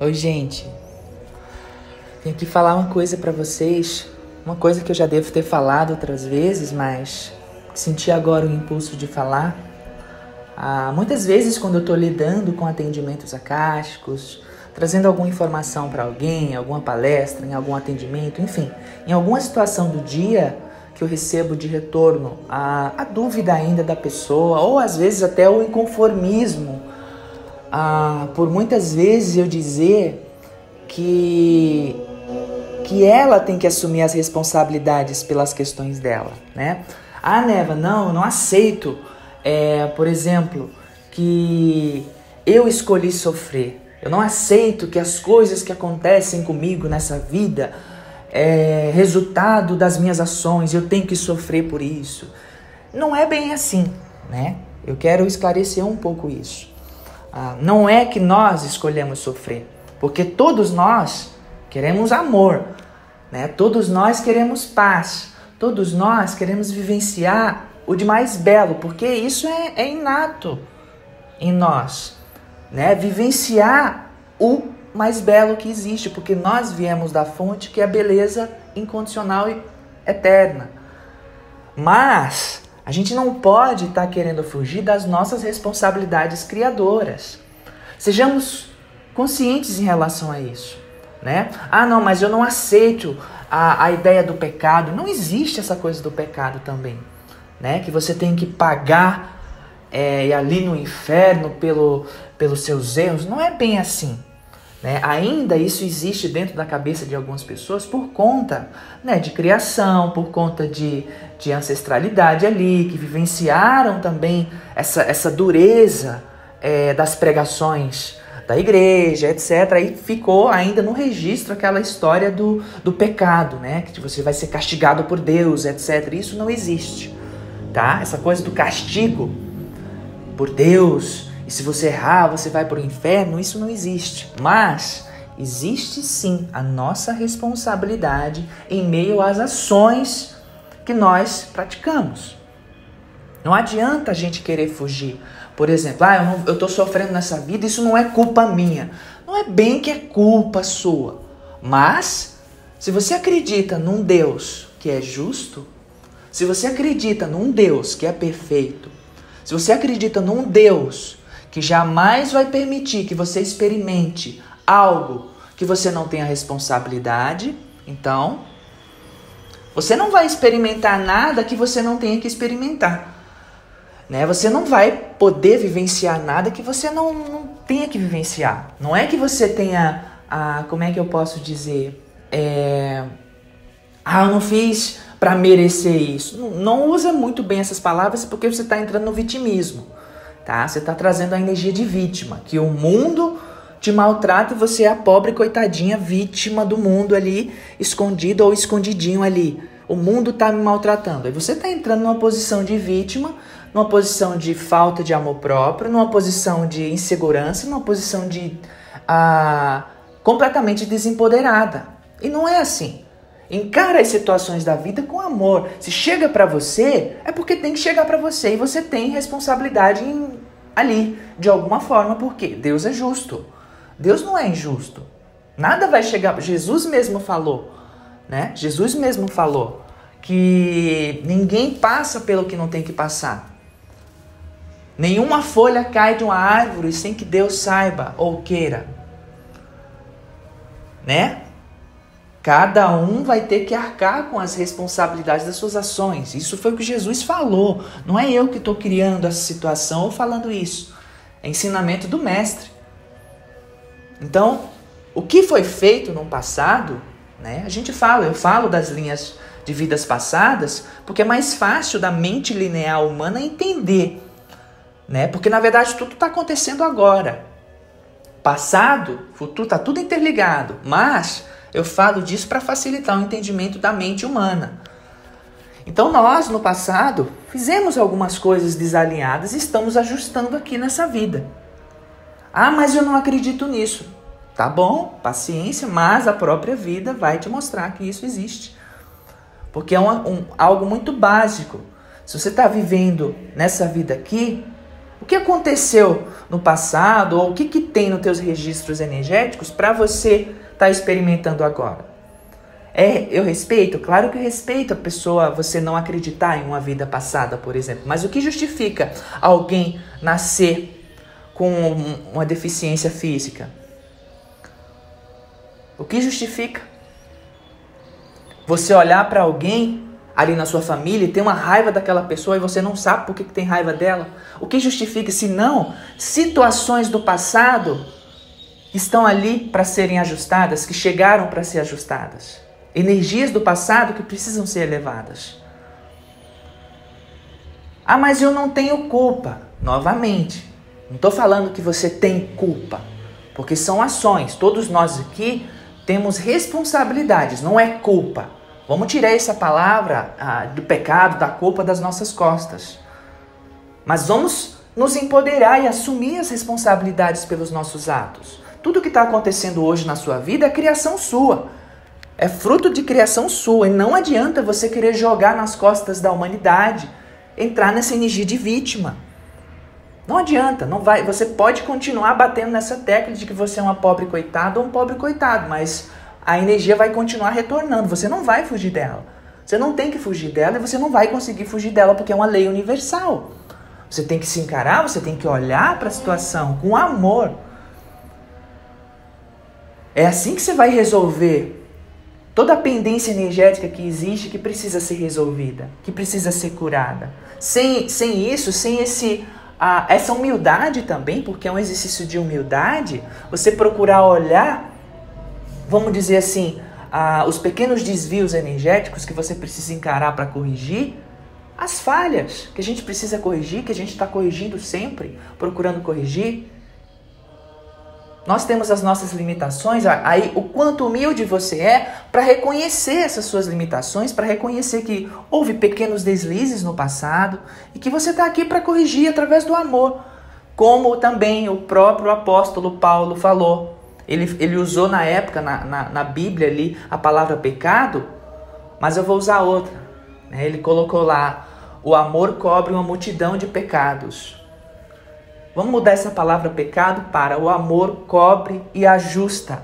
Oi, gente. Tenho que falar uma coisa para vocês, uma coisa que eu já devo ter falado outras vezes, mas senti agora o impulso de falar. Ah, muitas vezes, quando eu estou lidando com atendimentos acásticos, trazendo alguma informação para alguém, alguma palestra, em algum atendimento, enfim, em alguma situação do dia que eu recebo de retorno a, a dúvida ainda da pessoa, ou às vezes até o inconformismo, ah, por muitas vezes eu dizer que que ela tem que assumir as responsabilidades pelas questões dela, né? Ah, Neva, não, eu não aceito, é, por exemplo, que eu escolhi sofrer. Eu não aceito que as coisas que acontecem comigo nessa vida é resultado das minhas ações, eu tenho que sofrer por isso. Não é bem assim, né? Eu quero esclarecer um pouco isso. Ah, não é que nós escolhemos sofrer, porque todos nós queremos amor, né? Todos nós queremos paz, todos nós queremos vivenciar o de mais belo, porque isso é, é inato em nós, né? Vivenciar o mais belo que existe, porque nós viemos da fonte que é a beleza incondicional e eterna. Mas a gente não pode estar tá querendo fugir das nossas responsabilidades criadoras. Sejamos conscientes em relação a isso né? Ah, não, mas eu não aceito a, a ideia do pecado. Não existe essa coisa do pecado também, né? Que você tem que pagar é, ali no inferno pelo, pelos seus erros. Não é bem assim. Né? Ainda isso existe dentro da cabeça de algumas pessoas por conta né, de criação, por conta de, de ancestralidade ali, que vivenciaram também essa, essa dureza é, das pregações da igreja, etc. Aí ficou ainda no registro aquela história do, do pecado, né? Que você vai ser castigado por Deus, etc. Isso não existe, tá? Essa coisa do castigo por Deus, e se você errar, você vai para o inferno, isso não existe. Mas existe sim a nossa responsabilidade em meio às ações que nós praticamos. Não adianta a gente querer fugir. Por exemplo, ah, eu estou sofrendo nessa vida, isso não é culpa minha. Não é bem que é culpa sua. Mas, se você acredita num Deus que é justo, se você acredita num Deus que é perfeito, se você acredita num Deus que jamais vai permitir que você experimente algo que você não tenha responsabilidade, então você não vai experimentar nada que você não tenha que experimentar. Né? Você não vai poder vivenciar nada que você não, não tenha que vivenciar. Não é que você tenha a. Como é que eu posso dizer? É, ah, eu não fiz para merecer isso. Não, não, usa muito bem essas palavras porque você está entrando no vitimismo. Tá? Você está trazendo a energia de vítima, que o mundo te maltrata e você é a pobre coitadinha vítima do mundo ali, escondido ou escondidinho ali. O mundo está me maltratando. Aí você está entrando numa posição de vítima numa posição de falta de amor próprio, numa posição de insegurança, numa posição de ah, completamente desempoderada. E não é assim. Encara as situações da vida com amor. Se chega para você, é porque tem que chegar para você e você tem responsabilidade em, ali, de alguma forma, porque Deus é justo. Deus não é injusto. Nada vai chegar. Jesus mesmo falou, né? Jesus mesmo falou que ninguém passa pelo que não tem que passar. Nenhuma folha cai de uma árvore sem que Deus saiba ou queira. Né? Cada um vai ter que arcar com as responsabilidades das suas ações. Isso foi o que Jesus falou. Não é eu que estou criando essa situação ou falando isso. É ensinamento do Mestre. Então, o que foi feito no passado, né? A gente fala, eu falo das linhas de vidas passadas, porque é mais fácil da mente linear humana entender né? Porque na verdade tudo está acontecendo agora. Passado, futuro, está tudo interligado. Mas eu falo disso para facilitar o entendimento da mente humana. Então nós no passado fizemos algumas coisas desalinhadas e estamos ajustando aqui nessa vida. Ah, mas eu não acredito nisso. Tá bom, paciência, mas a própria vida vai te mostrar que isso existe. Porque é um, um algo muito básico. Se você está vivendo nessa vida aqui, o que aconteceu no passado ou o que, que tem nos teus registros energéticos para você estar tá experimentando agora. É, eu respeito, claro que eu respeito a pessoa você não acreditar em uma vida passada, por exemplo. Mas o que justifica alguém nascer com uma deficiência física? O que justifica? Você olhar para alguém ali na sua família e ter uma raiva daquela pessoa e você não sabe por que, que tem raiva dela? O que justifica? Se não, situações do passado estão ali para serem ajustadas, que chegaram para ser ajustadas. Energias do passado que precisam ser elevadas. Ah, mas eu não tenho culpa. Novamente, não estou falando que você tem culpa, porque são ações. Todos nós aqui temos responsabilidades, não é culpa. Vamos tirar essa palavra ah, do pecado, da culpa das nossas costas. Mas vamos nos empoderar e assumir as responsabilidades pelos nossos atos. Tudo que está acontecendo hoje na sua vida é criação sua. É fruto de criação sua. E não adianta você querer jogar nas costas da humanidade, entrar nessa energia de vítima. Não adianta, não vai. Você pode continuar batendo nessa tecla de que você é uma pobre coitada ou um pobre coitado, mas a energia vai continuar retornando. Você não vai fugir dela. Você não tem que fugir dela e você não vai conseguir fugir dela porque é uma lei universal. Você tem que se encarar, você tem que olhar para a situação com amor. É assim que você vai resolver toda a pendência energética que existe que precisa ser resolvida, que precisa ser curada. Sem, sem isso, sem esse essa humildade também, porque é um exercício de humildade, você procurar olhar vamos dizer assim, os pequenos desvios energéticos que você precisa encarar para corrigir, as falhas que a gente precisa corrigir, que a gente está corrigindo sempre, procurando corrigir. Nós temos as nossas limitações, aí o quanto humilde você é para reconhecer essas suas limitações, para reconhecer que houve pequenos deslizes no passado e que você está aqui para corrigir através do amor, como também o próprio apóstolo Paulo falou. Ele, ele usou na época, na, na, na Bíblia ali, a palavra pecado, mas eu vou usar outra. Né? Ele colocou lá: o amor cobre uma multidão de pecados. Vamos mudar essa palavra pecado para o amor cobre e ajusta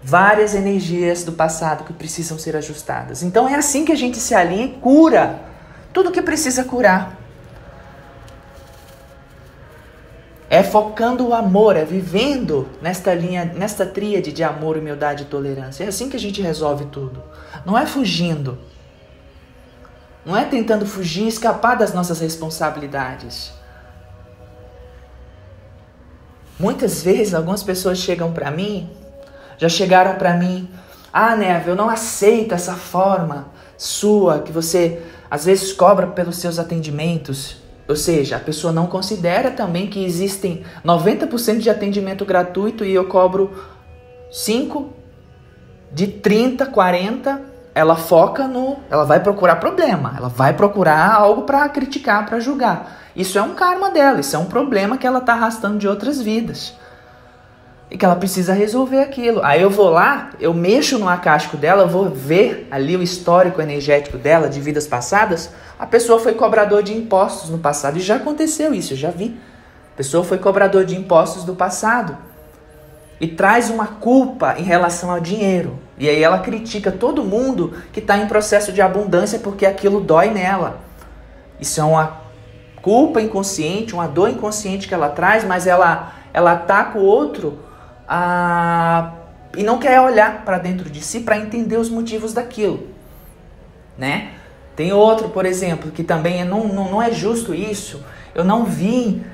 várias energias do passado que precisam ser ajustadas. Então é assim que a gente se alinha e cura tudo que precisa curar. É focando o amor, é vivendo nesta linha, nesta tríade de amor, humildade e tolerância. É assim que a gente resolve tudo. Não é fugindo. Não é tentando fugir escapar das nossas responsabilidades. Muitas vezes algumas pessoas chegam para mim, já chegaram para mim, ah, Neve, eu não aceito essa forma sua que você às vezes cobra pelos seus atendimentos. Ou seja, a pessoa não considera também que existem 90% de atendimento gratuito e eu cobro 5 de 30, 40, ela foca no, ela vai procurar problema, ela vai procurar algo para criticar, para julgar. Isso é um karma dela, isso é um problema que ela está arrastando de outras vidas e que ela precisa resolver aquilo. Aí eu vou lá, eu mexo no acástico dela, eu vou ver ali o histórico energético dela de vidas passadas. A pessoa foi cobrador de impostos no passado e já aconteceu isso, eu já vi. A pessoa foi cobrador de impostos do passado e traz uma culpa em relação ao dinheiro. E aí ela critica todo mundo que está em processo de abundância porque aquilo dói nela. Isso é uma culpa inconsciente, uma dor inconsciente que ela traz, mas ela ela ataca o outro a, e não quer olhar para dentro de si para entender os motivos daquilo, né? Tem outro, por exemplo, que também é, não, não, não é justo isso. Eu não vim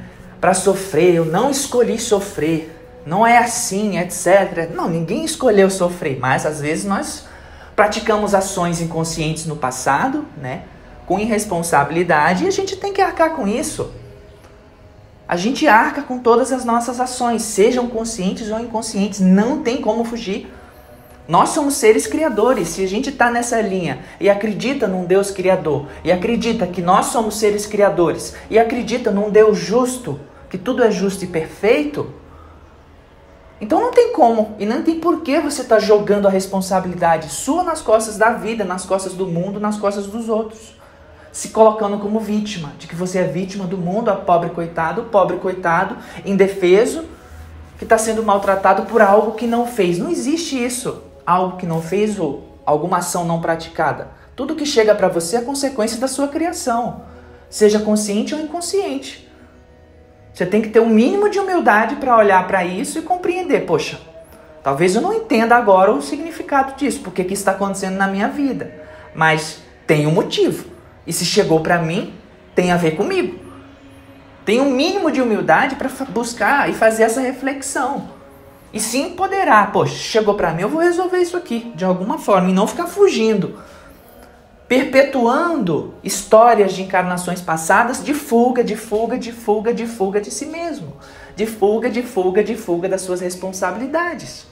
para sofrer, eu não escolhi sofrer. Não é assim, etc. Não, ninguém escolheu sofrer, mas às vezes nós praticamos ações inconscientes no passado, né? Com irresponsabilidade e a gente tem que arcar com isso. A gente arca com todas as nossas ações, sejam conscientes ou inconscientes, não tem como fugir. Nós somos seres criadores. Se a gente está nessa linha e acredita num Deus criador, e acredita que nós somos seres criadores, e acredita num Deus justo, que tudo é justo e perfeito, então não tem como e não tem por que você estar tá jogando a responsabilidade sua nas costas da vida, nas costas do mundo, nas costas dos outros. se colocando como vítima, de que você é vítima do mundo, a pobre coitado, pobre coitado, indefeso, que está sendo maltratado por algo que não fez. Não existe isso, algo que não fez ou alguma ação não praticada. Tudo que chega para você é consequência da sua criação, seja consciente ou inconsciente. Você tem que ter um mínimo de humildade para olhar para isso e compreender, poxa, talvez eu não entenda agora o significado disso, porque que está acontecendo na minha vida, mas tem um motivo. E se chegou para mim, tem a ver comigo. Tem um mínimo de humildade para buscar e fazer essa reflexão. E se empoderar, poxa, chegou para mim, eu vou resolver isso aqui de alguma forma e não ficar fugindo, perpetuando histórias de encarnações passadas de fuga, de fuga, de fuga, de fuga de si mesmo, de fuga, de fuga, de fuga das suas responsabilidades.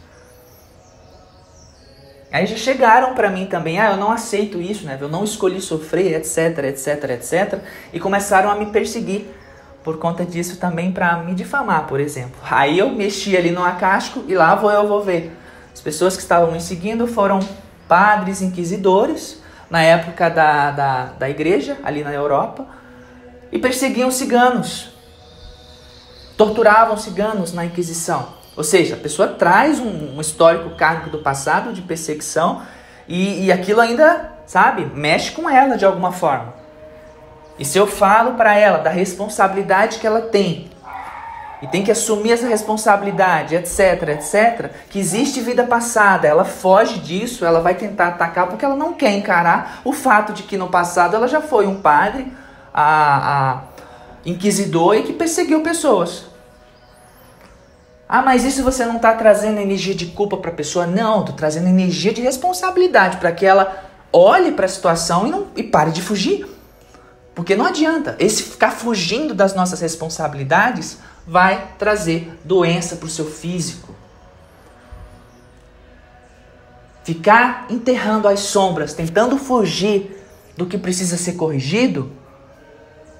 Aí já chegaram para mim também, ah, eu não aceito isso, né? Eu não escolhi sofrer, etc, etc, etc, e começaram a me perseguir por conta disso também para me difamar, por exemplo. Aí eu mexi ali no acástico e lá vou eu vou ver. As pessoas que estavam me seguindo foram padres inquisidores na época da, da, da igreja, ali na Europa, e perseguiam ciganos. Torturavam ciganos na Inquisição. Ou seja, a pessoa traz um, um histórico kármico do passado de perseguição e, e aquilo ainda, sabe, mexe com ela de alguma forma. E se eu falo para ela da responsabilidade que ela tem, e tem que assumir essa responsabilidade, etc, etc, que existe vida passada, ela foge disso, ela vai tentar atacar porque ela não quer encarar o fato de que no passado ela já foi um padre, a, a inquisidor e que perseguiu pessoas. Ah, mas isso você não está trazendo energia de culpa para a pessoa? Não, estou trazendo energia de responsabilidade para que ela olhe para a situação e, não, e pare de fugir. Porque não adianta. Esse ficar fugindo das nossas responsabilidades vai trazer doença para o seu físico. Ficar enterrando as sombras, tentando fugir do que precisa ser corrigido,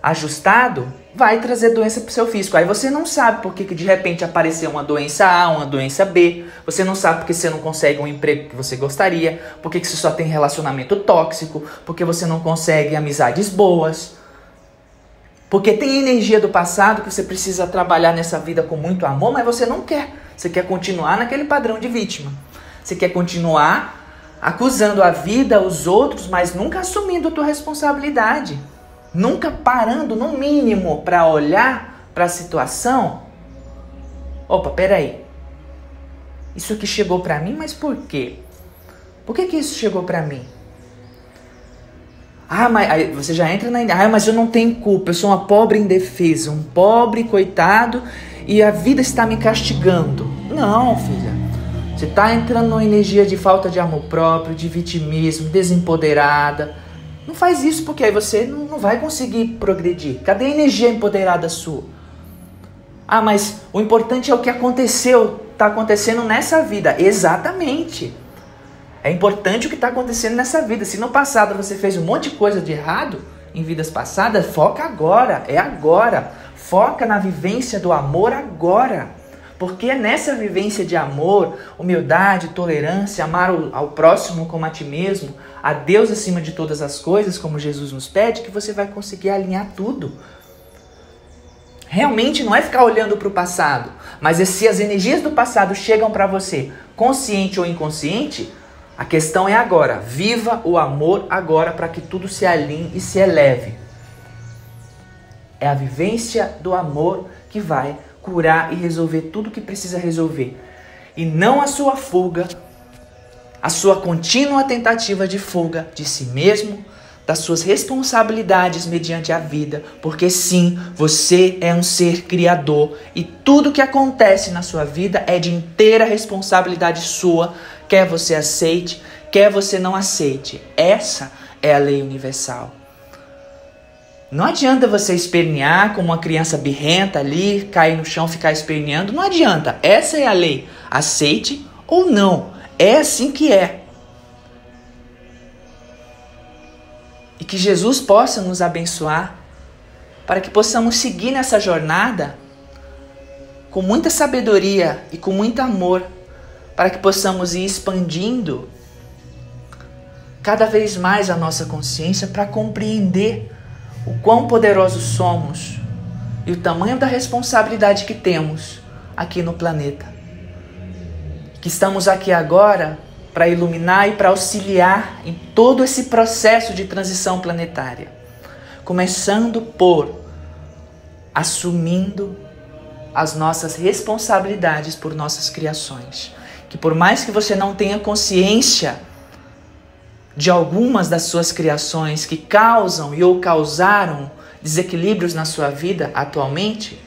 ajustado, vai trazer doença para o seu físico. Aí você não sabe por que, de repente apareceu uma doença A, uma doença B. Você não sabe porque você não consegue um emprego que você gostaria, porque que você só tem relacionamento tóxico, porque você não consegue amizades boas. Porque tem energia do passado que você precisa trabalhar nessa vida com muito amor, mas você não quer. Você quer continuar naquele padrão de vítima. Você quer continuar acusando a vida, os outros, mas nunca assumindo a tua responsabilidade nunca parando no mínimo para olhar para a situação. Opa, peraí. Isso aqui chegou para mim, mas por quê? Por que, que isso chegou para mim? Ah, mas aí você já entra na ah, mas eu não tenho culpa, eu sou uma pobre indefesa, um pobre coitado e a vida está me castigando. Não, filha. Você está entrando numa energia de falta de amor próprio, de vitimismo, desempoderada. Não faz isso porque aí você não, vai conseguir progredir. Cadê a energia empoderada sua? Ah, mas o importante é o que aconteceu, está acontecendo nessa vida. Exatamente. É importante o que está acontecendo nessa vida. Se no passado você fez um monte de coisa de errado, em vidas passadas, foca agora, é agora. Foca na vivência do amor agora. Porque é nessa vivência de amor, humildade, tolerância, amar ao próximo como a ti mesmo, a Deus acima de todas as coisas, como Jesus nos pede, que você vai conseguir alinhar tudo. Realmente não é ficar olhando para o passado, mas é se as energias do passado chegam para você, consciente ou inconsciente, a questão é agora. Viva o amor agora para que tudo se alinhe e se eleve. É a vivência do amor que vai curar e resolver tudo que precisa resolver. E não a sua fuga, a sua contínua tentativa de fuga de si mesmo, das suas responsabilidades mediante a vida, porque sim, você é um ser criador e tudo que acontece na sua vida é de inteira responsabilidade sua, quer você aceite, quer você não aceite. Essa é a lei universal. Não adianta você espernear como uma criança birrenta ali, cair no chão, ficar esperneando. Não adianta. Essa é a lei. Aceite ou não. É assim que é. Que Jesus possa nos abençoar para que possamos seguir nessa jornada com muita sabedoria e com muito amor, para que possamos ir expandindo cada vez mais a nossa consciência para compreender o quão poderosos somos e o tamanho da responsabilidade que temos aqui no planeta. Que estamos aqui agora para iluminar e para auxiliar em todo esse processo de transição planetária. Começando por assumindo as nossas responsabilidades por nossas criações. Que por mais que você não tenha consciência de algumas das suas criações que causam e ou causaram desequilíbrios na sua vida atualmente,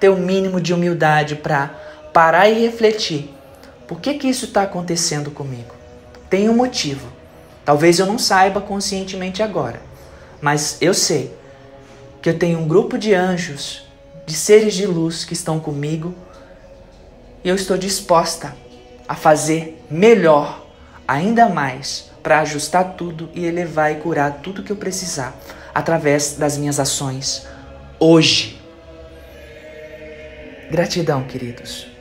ter o um mínimo de humildade para parar e refletir. Por que que isso está acontecendo comigo? Tem um motivo. Talvez eu não saiba conscientemente agora, mas eu sei que eu tenho um grupo de anjos, de seres de luz que estão comigo e eu estou disposta a fazer melhor, ainda mais, para ajustar tudo e elevar e curar tudo que eu precisar através das minhas ações hoje. Gratidão, queridos.